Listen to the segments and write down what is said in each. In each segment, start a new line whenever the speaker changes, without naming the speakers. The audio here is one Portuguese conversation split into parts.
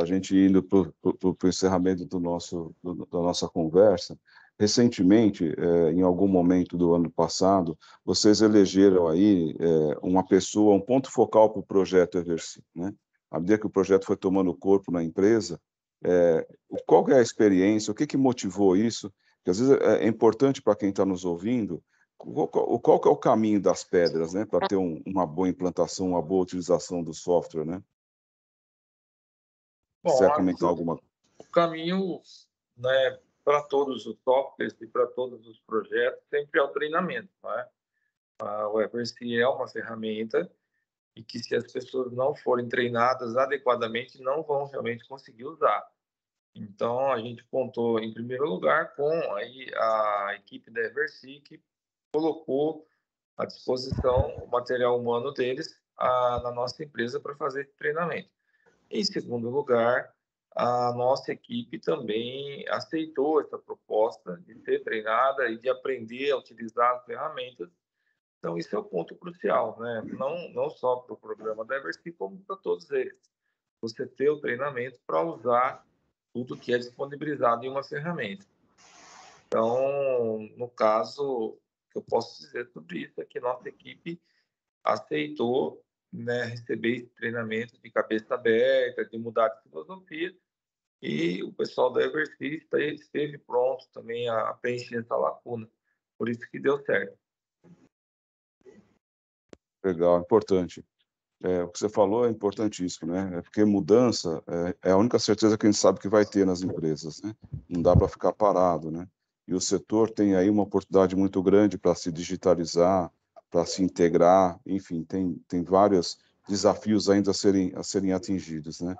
a gente indo para o encerramento do nosso, do, da nossa conversa, recentemente, é, em algum momento do ano passado, vocês elegeram aí é, uma pessoa, um ponto focal para o projeto Eversi, né? À medida que o projeto foi tomando corpo na empresa, é, qual é a experiência, o que, que motivou isso? Porque às vezes é, é importante para quem está nos ouvindo, qual, qual, qual é o caminho das pedras, né, para ter um, uma boa implantação, uma boa utilização do software, né?
Bom, Você comentar alguma O caminho, né, para todos os softwares e para todos os projetos sempre é o treinamento, né? O Eversea é uma ferramenta e que se as pessoas não forem treinadas adequadamente, não vão realmente conseguir usar. Então, a gente contou, em primeiro lugar, com aí a equipe da Eversi, que colocou à disposição o material humano deles a, na nossa empresa para fazer treinamento. Em segundo lugar, a nossa equipe também aceitou essa proposta de ser treinada e de aprender a utilizar as ferramentas então, isso é o ponto crucial, né? não, não só para o programa Eversea, como para todos eles. Você ter o treinamento para usar tudo que é disponibilizado em uma ferramenta. Então, no caso, o que eu posso dizer sobre isso é que nossa equipe aceitou né, receber esse treinamento de cabeça aberta, de mudar de filosofia, e o pessoal da Eversea esteve pronto também a preencher essa lacuna. Por isso que deu certo.
Legal, importante. É, o que você falou é importantíssimo, né? É porque mudança é, é, a única certeza que a gente sabe que vai ter nas empresas, né? Não dá para ficar parado, né? E o setor tem aí uma oportunidade muito grande para se digitalizar, para se integrar, enfim, tem, tem vários desafios ainda a serem, a serem atingidos, né?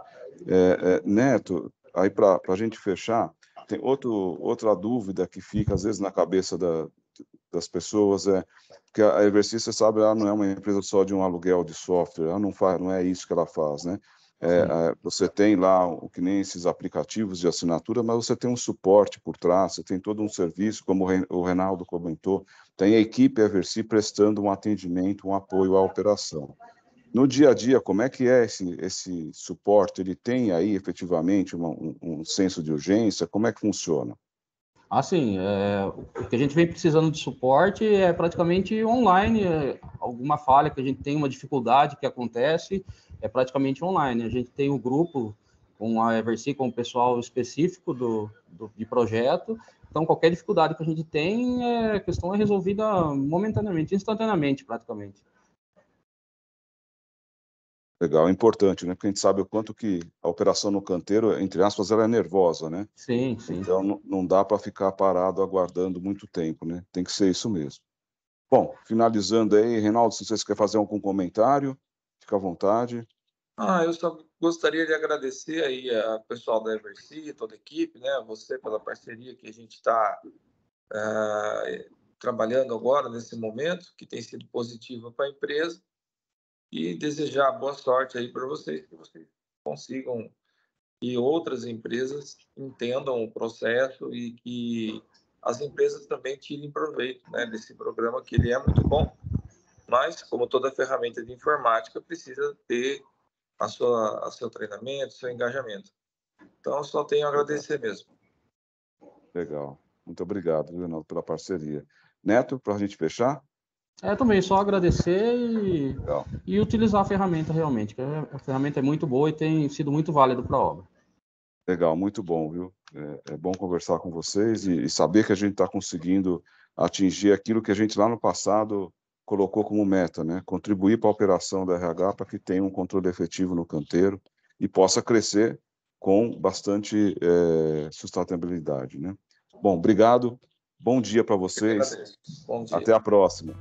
É, é Neto, aí para a gente fechar, tem outro, outra dúvida que fica às vezes na cabeça da, das pessoas é que a Eversys, você sabe, ela não é uma empresa só de um aluguel de software, ela não faz, não é isso que ela faz, né? É, é, você tem lá o que nem esses aplicativos de assinatura, mas você tem um suporte por trás, você tem todo um serviço, como o Reinaldo comentou, tem a equipe Eversys prestando um atendimento, um apoio à operação. No dia a dia, como é que é esse, esse suporte? Ele tem aí efetivamente uma, um, um senso de urgência? Como é que funciona?
Assim, é, o que a gente vem precisando de suporte é praticamente online. É, alguma falha que a gente tem, uma dificuldade que acontece, é praticamente online. A gente tem um grupo com a Eversi, com o pessoal específico do, do, de projeto. Então, qualquer dificuldade que a gente tem, é, a questão é resolvida momentaneamente, instantaneamente, praticamente.
Legal, é importante, né? Porque a gente sabe o quanto que a operação no canteiro, entre aspas, ela é nervosa, né?
Sim, sim.
Então não, não dá para ficar parado aguardando muito tempo, né? Tem que ser isso mesmo. Bom, finalizando aí, Reinaldo, se vocês querem fazer algum comentário, fica à vontade.
Ah, eu só gostaria de agradecer aí ao pessoal da Eversi, toda a equipe, né? Você pela parceria que a gente está uh, eh, trabalhando agora nesse momento, que tem sido positiva para a empresa e desejar boa sorte aí para vocês, que vocês consigam que outras empresas entendam o processo e que as empresas também tirem proveito né, desse programa, que ele é muito bom, mas, como toda ferramenta de informática, precisa ter a sua, a seu treinamento, seu engajamento. Então, eu só tenho a agradecer mesmo.
Legal. Muito obrigado, Leonardo, pela parceria. Neto, para a gente fechar?
É, também, só agradecer e, e utilizar a ferramenta realmente, que a ferramenta é muito boa e tem sido muito válida para a obra.
Legal, muito bom, viu? É, é bom conversar com vocês e, e saber que a gente está conseguindo atingir aquilo que a gente lá no passado colocou como meta, né? Contribuir para a operação da RH para que tenha um controle efetivo no canteiro e possa crescer com bastante é, sustentabilidade, né? Bom, obrigado. Bom dia para vocês. Dia. Até a próxima.